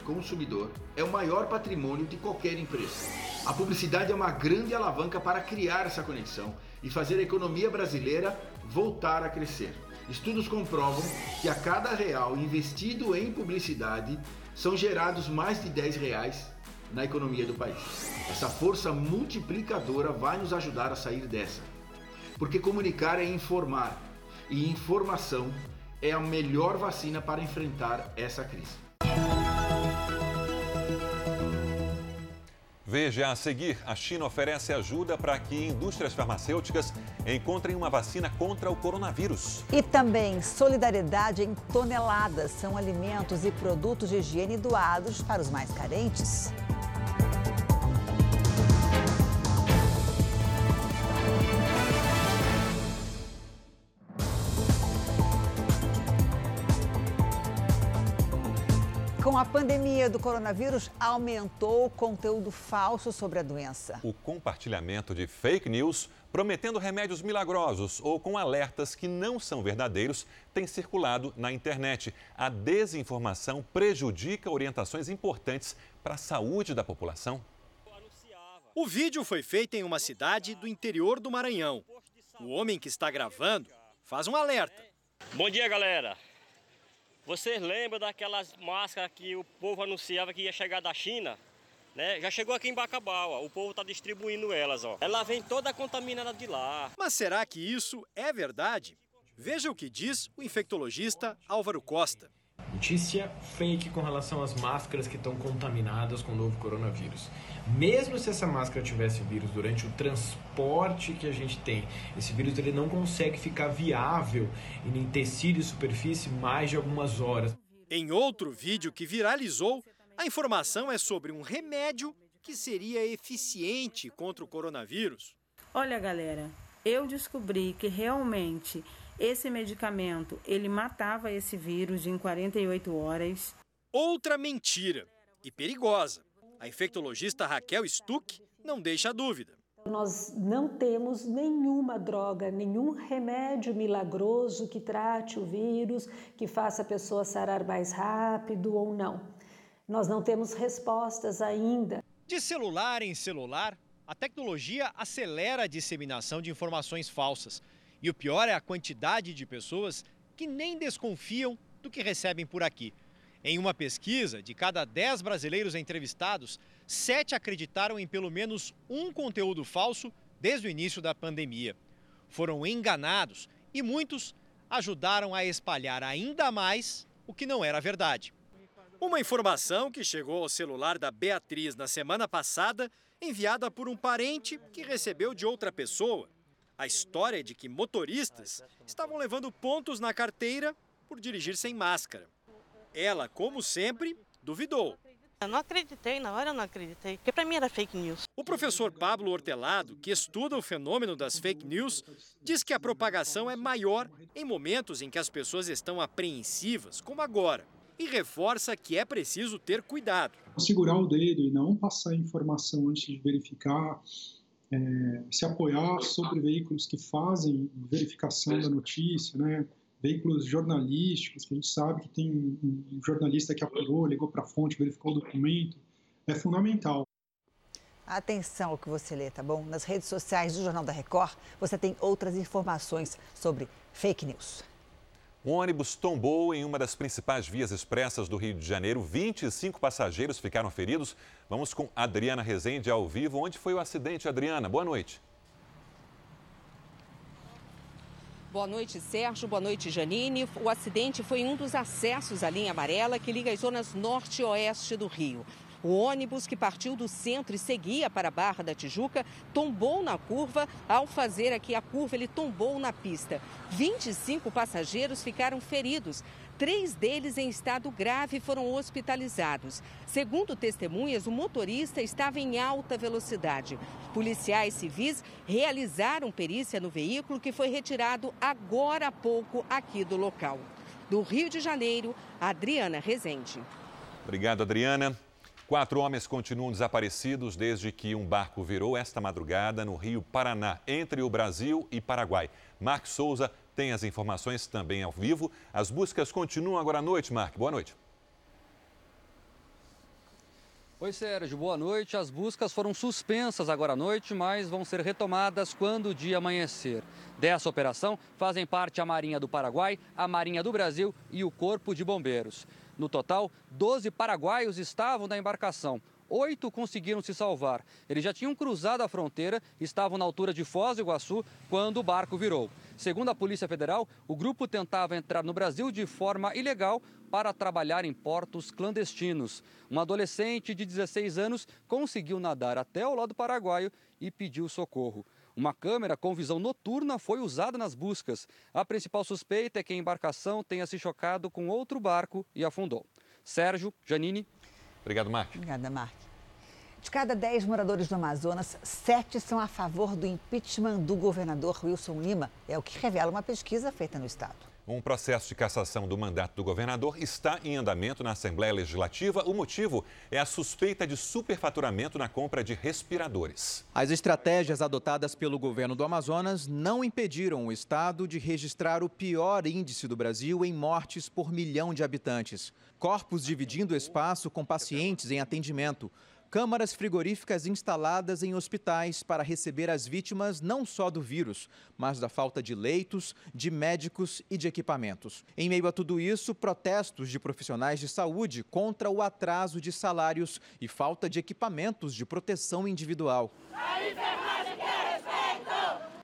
consumidor é o maior patrimônio de qualquer empresa. A publicidade é uma grande alavanca para criar essa conexão e fazer a economia brasileira voltar a crescer. Estudos comprovam que a cada real investido em publicidade são gerados mais de 10 reais na economia do país. Essa força multiplicadora vai nos ajudar a sair dessa. Porque comunicar é informar e informação é a melhor vacina para enfrentar essa crise. Veja a seguir: a China oferece ajuda para que indústrias farmacêuticas encontrem uma vacina contra o coronavírus. E também solidariedade em toneladas são alimentos e produtos de higiene doados para os mais carentes. Com a pandemia do coronavírus, aumentou o conteúdo falso sobre a doença. O compartilhamento de fake news prometendo remédios milagrosos ou com alertas que não são verdadeiros tem circulado na internet. A desinformação prejudica orientações importantes para a saúde da população. O vídeo foi feito em uma cidade do interior do Maranhão. O homem que está gravando faz um alerta. Bom dia, galera. Vocês lembram daquelas máscaras que o povo anunciava que ia chegar da China? Né? Já chegou aqui em Bacabal, o povo está distribuindo elas. Ó. Ela vem toda contaminada de lá. Mas será que isso é verdade? Veja o que diz o infectologista Álvaro Costa. Notícia fake com relação às máscaras que estão contaminadas com o novo coronavírus. Mesmo se essa máscara tivesse vírus durante o transporte que a gente tem, esse vírus ele não consegue ficar viável em tecido e superfície mais de algumas horas. Em outro vídeo que viralizou, a informação é sobre um remédio que seria eficiente contra o coronavírus. Olha, galera, eu descobri que realmente esse medicamento, ele matava esse vírus em 48 horas. Outra mentira e perigosa. A infectologista Raquel Stuck não deixa dúvida. Nós não temos nenhuma droga, nenhum remédio milagroso que trate o vírus, que faça a pessoa sarar mais rápido ou não. Nós não temos respostas ainda. De celular em celular, a tecnologia acelera a disseminação de informações falsas. E o pior é a quantidade de pessoas que nem desconfiam do que recebem por aqui. Em uma pesquisa, de cada 10 brasileiros entrevistados, 7 acreditaram em pelo menos um conteúdo falso desde o início da pandemia. Foram enganados e muitos ajudaram a espalhar ainda mais o que não era verdade. Uma informação que chegou ao celular da Beatriz na semana passada, enviada por um parente que recebeu de outra pessoa a história de que motoristas estavam levando pontos na carteira por dirigir sem máscara. Ela, como sempre, duvidou. Eu não acreditei, na hora eu não acreditei, porque para mim era fake news. O professor Pablo Hortelado, que estuda o fenômeno das fake news, diz que a propagação é maior em momentos em que as pessoas estão apreensivas, como agora, e reforça que é preciso ter cuidado. Segurar o dedo e não passar informação antes de verificar é, se apoiar sobre veículos que fazem verificação da notícia, né? Veículos jornalísticos, que a gente sabe que tem um jornalista que apurou, ligou para a fonte, verificou o documento, é fundamental. Atenção ao que você lê, tá bom? Nas redes sociais do Jornal da Record, você tem outras informações sobre fake news. Um ônibus tombou em uma das principais vias expressas do Rio de Janeiro. 25 passageiros ficaram feridos. Vamos com Adriana Rezende ao vivo. Onde foi o acidente, Adriana? Boa noite. Boa noite, Sérgio. Boa noite, Janine. O acidente foi em um dos acessos à linha amarela que liga as zonas norte e oeste do Rio. O ônibus que partiu do centro e seguia para a Barra da Tijuca tombou na curva. Ao fazer aqui a curva, ele tombou na pista. 25 passageiros ficaram feridos. Três deles em estado grave foram hospitalizados. Segundo testemunhas, o motorista estava em alta velocidade. Policiais civis realizaram perícia no veículo que foi retirado agora há pouco aqui do local. Do Rio de Janeiro, Adriana Rezende. Obrigado, Adriana. Quatro homens continuam desaparecidos desde que um barco virou esta madrugada no Rio Paraná, entre o Brasil e Paraguai. Marcos Souza tem as informações também ao vivo. As buscas continuam agora à noite, Mark. Boa noite. Oi, Sérgio, boa noite. As buscas foram suspensas agora à noite, mas vão ser retomadas quando o dia amanhecer. Dessa operação fazem parte a Marinha do Paraguai, a Marinha do Brasil e o Corpo de Bombeiros. No total, 12 paraguaios estavam na embarcação oito conseguiram se salvar. Eles já tinham cruzado a fronteira, estavam na altura de Foz do Iguaçu quando o barco virou. Segundo a Polícia Federal, o grupo tentava entrar no Brasil de forma ilegal para trabalhar em portos clandestinos. Um adolescente de 16 anos conseguiu nadar até o lado paraguaio e pediu socorro. Uma câmera com visão noturna foi usada nas buscas. A principal suspeita é que a embarcação tenha se chocado com outro barco e afundou. Sérgio, Janine, Obrigado, Mark. Obrigada, Mark. De cada 10 moradores do Amazonas, sete são a favor do impeachment do governador Wilson Lima. É o que revela uma pesquisa feita no estado. Um processo de cassação do mandato do governador está em andamento na Assembleia Legislativa. O motivo é a suspeita de superfaturamento na compra de respiradores. As estratégias adotadas pelo governo do Amazonas não impediram o estado de registrar o pior índice do Brasil em mortes por milhão de habitantes. Corpos dividindo espaço com pacientes em atendimento câmaras frigoríficas instaladas em hospitais para receber as vítimas não só do vírus, mas da falta de leitos, de médicos e de equipamentos. Em meio a tudo isso, protestos de profissionais de saúde contra o atraso de salários e falta de equipamentos de proteção individual.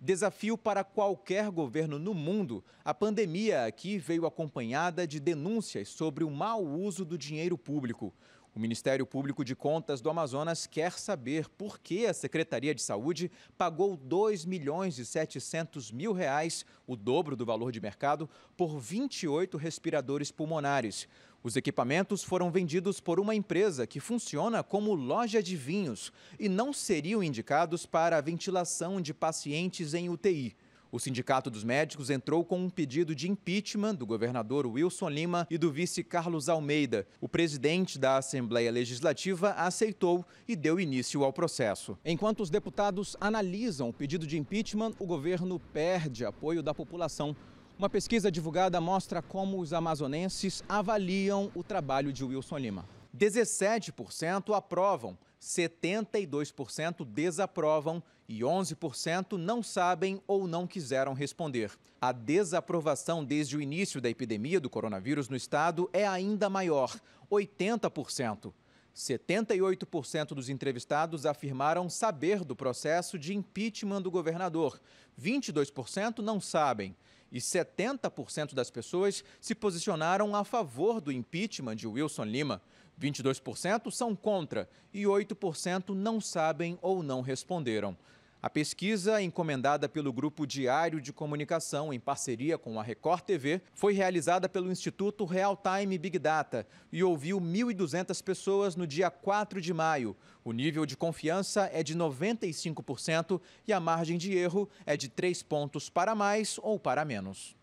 Desafio para qualquer governo no mundo, a pandemia aqui veio acompanhada de denúncias sobre o mau uso do dinheiro público. O Ministério Público de Contas do Amazonas quer saber por que a Secretaria de Saúde pagou 2 milhões e 700 mil reais, o dobro do valor de mercado, por 28 respiradores pulmonares. Os equipamentos foram vendidos por uma empresa que funciona como loja de vinhos e não seriam indicados para a ventilação de pacientes em UTI. O Sindicato dos Médicos entrou com um pedido de impeachment do governador Wilson Lima e do vice Carlos Almeida. O presidente da Assembleia Legislativa aceitou e deu início ao processo. Enquanto os deputados analisam o pedido de impeachment, o governo perde apoio da população. Uma pesquisa divulgada mostra como os amazonenses avaliam o trabalho de Wilson Lima. 17% aprovam, 72% desaprovam e 11% não sabem ou não quiseram responder. A desaprovação desde o início da epidemia do coronavírus no estado é ainda maior, 80%. 78% dos entrevistados afirmaram saber do processo de impeachment do governador, 22% não sabem. E 70% das pessoas se posicionaram a favor do impeachment de Wilson Lima. 22% são contra e 8% não sabem ou não responderam. A pesquisa, encomendada pelo Grupo Diário de Comunicação em parceria com a Record TV, foi realizada pelo Instituto Real Time Big Data e ouviu 1.200 pessoas no dia 4 de maio. O nível de confiança é de 95% e a margem de erro é de 3 pontos para mais ou para menos.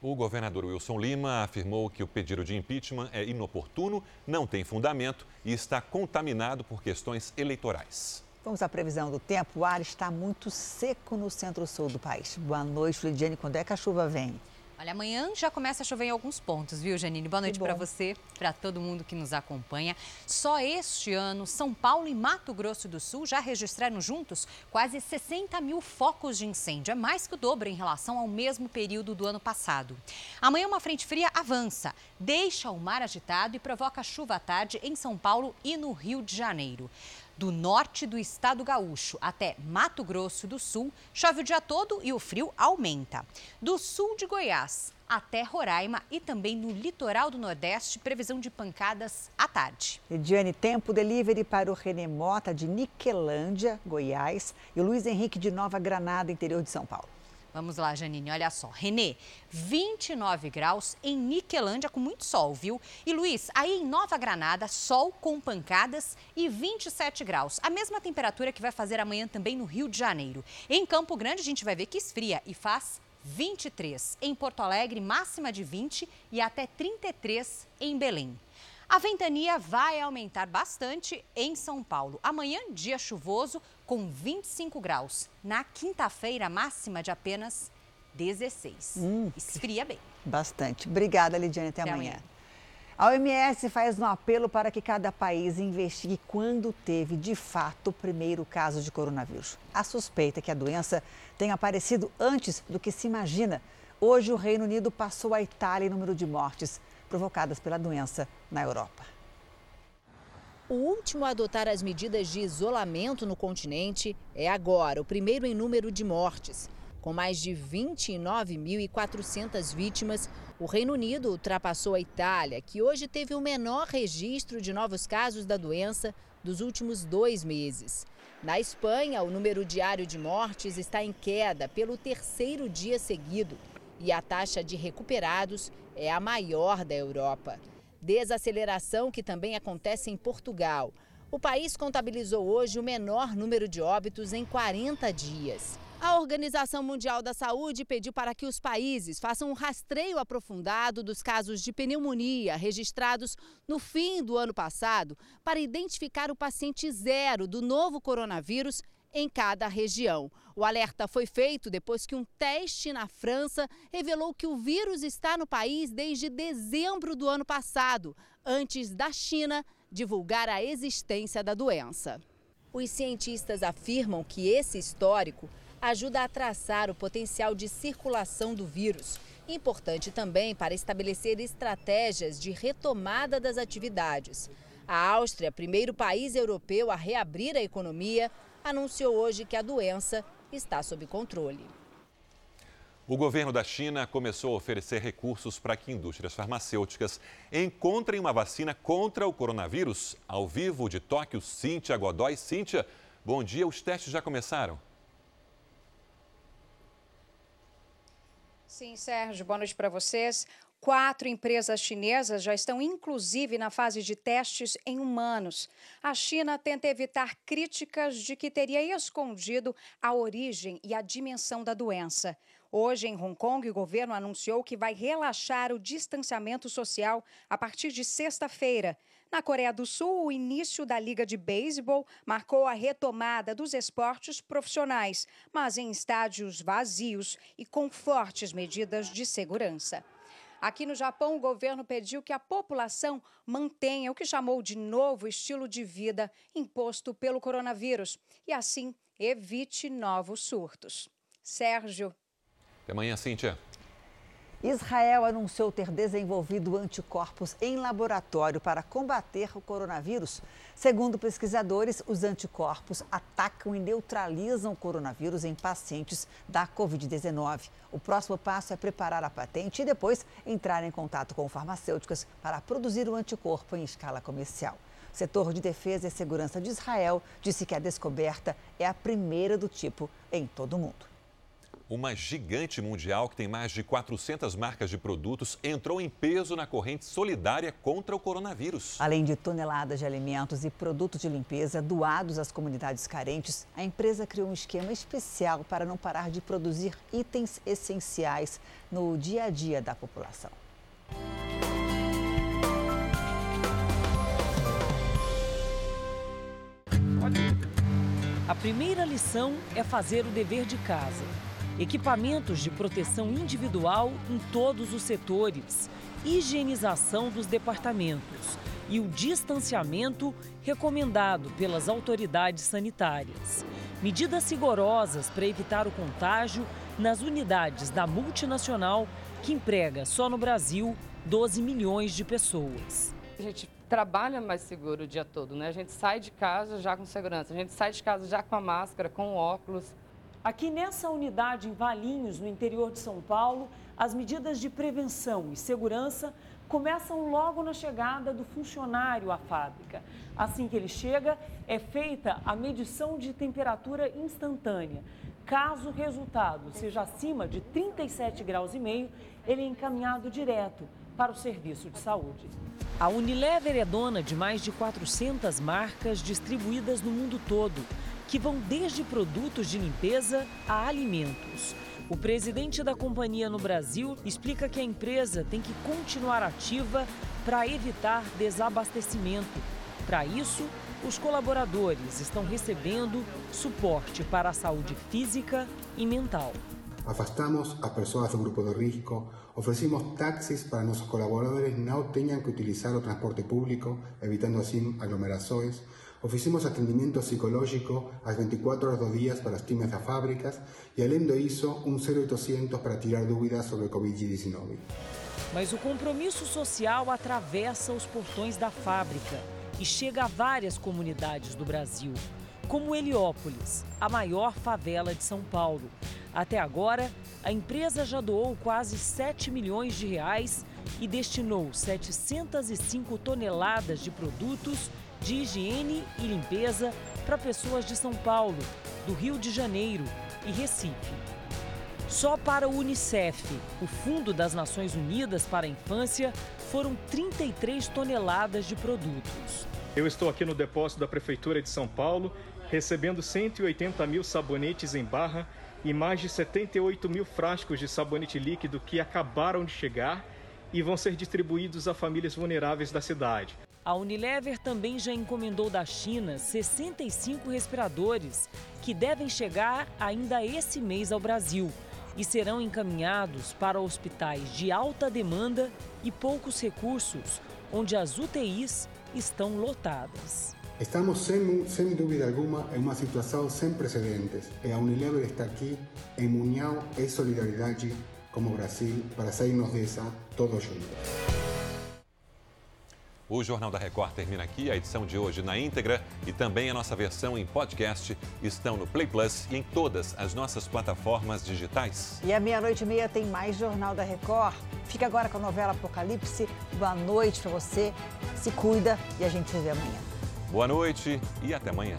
O governador Wilson Lima afirmou que o pedido de impeachment é inoportuno, não tem fundamento e está contaminado por questões eleitorais. Vamos à previsão do tempo. O ar está muito seco no centro-sul do país. Boa noite, Lidiane. Quando é que a chuva vem? Olha, amanhã já começa a chover em alguns pontos, viu, Janine? Boa noite para você, para todo mundo que nos acompanha. Só este ano, São Paulo e Mato Grosso do Sul já registraram juntos quase 60 mil focos de incêndio. É mais que o dobro em relação ao mesmo período do ano passado. Amanhã, uma frente fria avança, deixa o mar agitado e provoca chuva à tarde em São Paulo e no Rio de Janeiro. Do norte do estado gaúcho até Mato Grosso do Sul, chove o dia todo e o frio aumenta. Do sul de Goiás até Roraima e também no litoral do Nordeste, previsão de pancadas à tarde. Ediane, tempo delivery para o René Mota de Niquelândia, Goiás, e o Luiz Henrique de Nova Granada, interior de São Paulo. Vamos lá, Janine, olha só. Renê, 29 graus em Niquelândia com muito sol, viu? E Luiz, aí em Nova Granada, sol com pancadas e 27 graus. A mesma temperatura que vai fazer amanhã também no Rio de Janeiro. Em Campo Grande, a gente vai ver que esfria e faz 23. Em Porto Alegre, máxima de 20 e até 33 em Belém. A ventania vai aumentar bastante em São Paulo. Amanhã, dia chuvoso, com 25 graus. Na quinta-feira, máxima de apenas 16. Hum, Esfria bem. Bastante. Obrigada, Lidiane. Até, Até amanhã. amanhã. A OMS faz um apelo para que cada país investigue quando teve, de fato, o primeiro caso de coronavírus. A suspeita é que a doença tenha aparecido antes do que se imagina. Hoje, o Reino Unido passou a Itália em número de mortes provocadas pela doença na Europa. O último a adotar as medidas de isolamento no continente é agora, o primeiro em número de mortes. Com mais de 29.400 vítimas, o Reino Unido ultrapassou a Itália, que hoje teve o menor registro de novos casos da doença dos últimos dois meses. Na Espanha, o número diário de mortes está em queda pelo terceiro dia seguido e a taxa de recuperados é a maior da Europa. Desaceleração que também acontece em Portugal. O país contabilizou hoje o menor número de óbitos em 40 dias. A Organização Mundial da Saúde pediu para que os países façam um rastreio aprofundado dos casos de pneumonia registrados no fim do ano passado para identificar o paciente zero do novo coronavírus em cada região. O alerta foi feito depois que um teste na França revelou que o vírus está no país desde dezembro do ano passado, antes da China divulgar a existência da doença. Os cientistas afirmam que esse histórico ajuda a traçar o potencial de circulação do vírus. Importante também para estabelecer estratégias de retomada das atividades. A Áustria, primeiro país europeu a reabrir a economia, anunciou hoje que a doença está sob controle. O governo da China começou a oferecer recursos para que indústrias farmacêuticas encontrem uma vacina contra o coronavírus. Ao vivo de Tóquio, Cíntia Godoy. Cíntia, bom dia. Os testes já começaram? Sim, Sérgio, boa noite para vocês. Quatro empresas chinesas já estão, inclusive, na fase de testes em humanos. A China tenta evitar críticas de que teria escondido a origem e a dimensão da doença. Hoje, em Hong Kong, o governo anunciou que vai relaxar o distanciamento social a partir de sexta-feira. Na Coreia do Sul, o início da Liga de Beisebol marcou a retomada dos esportes profissionais, mas em estádios vazios e com fortes medidas de segurança. Aqui no Japão, o governo pediu que a população mantenha o que chamou de novo estilo de vida imposto pelo coronavírus e, assim, evite novos surtos. Sérgio. Até amanhã, Cíntia. Israel anunciou ter desenvolvido anticorpos em laboratório para combater o coronavírus. Segundo pesquisadores, os anticorpos atacam e neutralizam o coronavírus em pacientes da Covid-19. O próximo passo é preparar a patente e depois entrar em contato com farmacêuticas para produzir o anticorpo em escala comercial. O setor de defesa e segurança de Israel disse que a descoberta é a primeira do tipo em todo o mundo. Uma gigante mundial que tem mais de 400 marcas de produtos entrou em peso na corrente solidária contra o coronavírus. Além de toneladas de alimentos e produtos de limpeza doados às comunidades carentes, a empresa criou um esquema especial para não parar de produzir itens essenciais no dia a dia da população. A primeira lição é fazer o dever de casa equipamentos de proteção individual em todos os setores, higienização dos departamentos e o distanciamento recomendado pelas autoridades sanitárias. Medidas rigorosas para evitar o contágio nas unidades da multinacional que emprega só no Brasil 12 milhões de pessoas. A gente trabalha mais seguro o dia todo, né? A gente sai de casa já com segurança, a gente sai de casa já com a máscara, com óculos. Aqui nessa unidade em Valinhos, no interior de São Paulo, as medidas de prevenção e segurança começam logo na chegada do funcionário à fábrica. Assim que ele chega, é feita a medição de temperatura instantânea. Caso o resultado seja acima de 37 graus e meio, ele é encaminhado direto para o serviço de saúde. A Unilever é dona de mais de 400 marcas distribuídas no mundo todo, que vão desde produtos de limpeza a alimentos. O presidente da companhia no Brasil explica que a empresa tem que continuar ativa para evitar desabastecimento. Para isso, os colaboradores estão recebendo suporte para a saúde física e mental. Afastamos a pessoas do grupo de risco, oferecimos táxis para nossos colaboradores não tenham que utilizar o transporte público, evitando assim aglomerações. Oferecimos atendimento psicológico às 24 horas do dia para as times das fábricas e, além disso, um 0800 para tirar dúvidas sobre Covid-19. Mas o compromisso social atravessa os portões da fábrica e chega a várias comunidades do Brasil, como Heliópolis, a maior favela de São Paulo. Até agora, a empresa já doou quase 7 milhões de reais e destinou 705 toneladas de produtos de higiene e limpeza para pessoas de São Paulo, do Rio de Janeiro e Recife. Só para o Unicef, o Fundo das Nações Unidas para a Infância, foram 33 toneladas de produtos. Eu estou aqui no depósito da Prefeitura de São Paulo, recebendo 180 mil sabonetes em barra e mais de 78 mil frascos de sabonete líquido que acabaram de chegar e vão ser distribuídos a famílias vulneráveis da cidade. A Unilever também já encomendou da China 65 respiradores que devem chegar ainda esse mês ao Brasil e serão encaminhados para hospitais de alta demanda e poucos recursos, onde as UTIs estão lotadas. Estamos, sem, sem dúvida alguma, em uma situação sem precedentes. E a Unilever está aqui em união e solidariedade como o Brasil para sairmos dessa todos juntos. O Jornal da Record termina aqui. A edição de hoje na íntegra e também a nossa versão em podcast estão no Play Plus e em todas as nossas plataformas digitais. E à meia-noite e meia tem mais Jornal da Record. Fica agora com a novela Apocalipse. Boa noite para você. Se cuida e a gente se vê amanhã. Boa noite e até amanhã.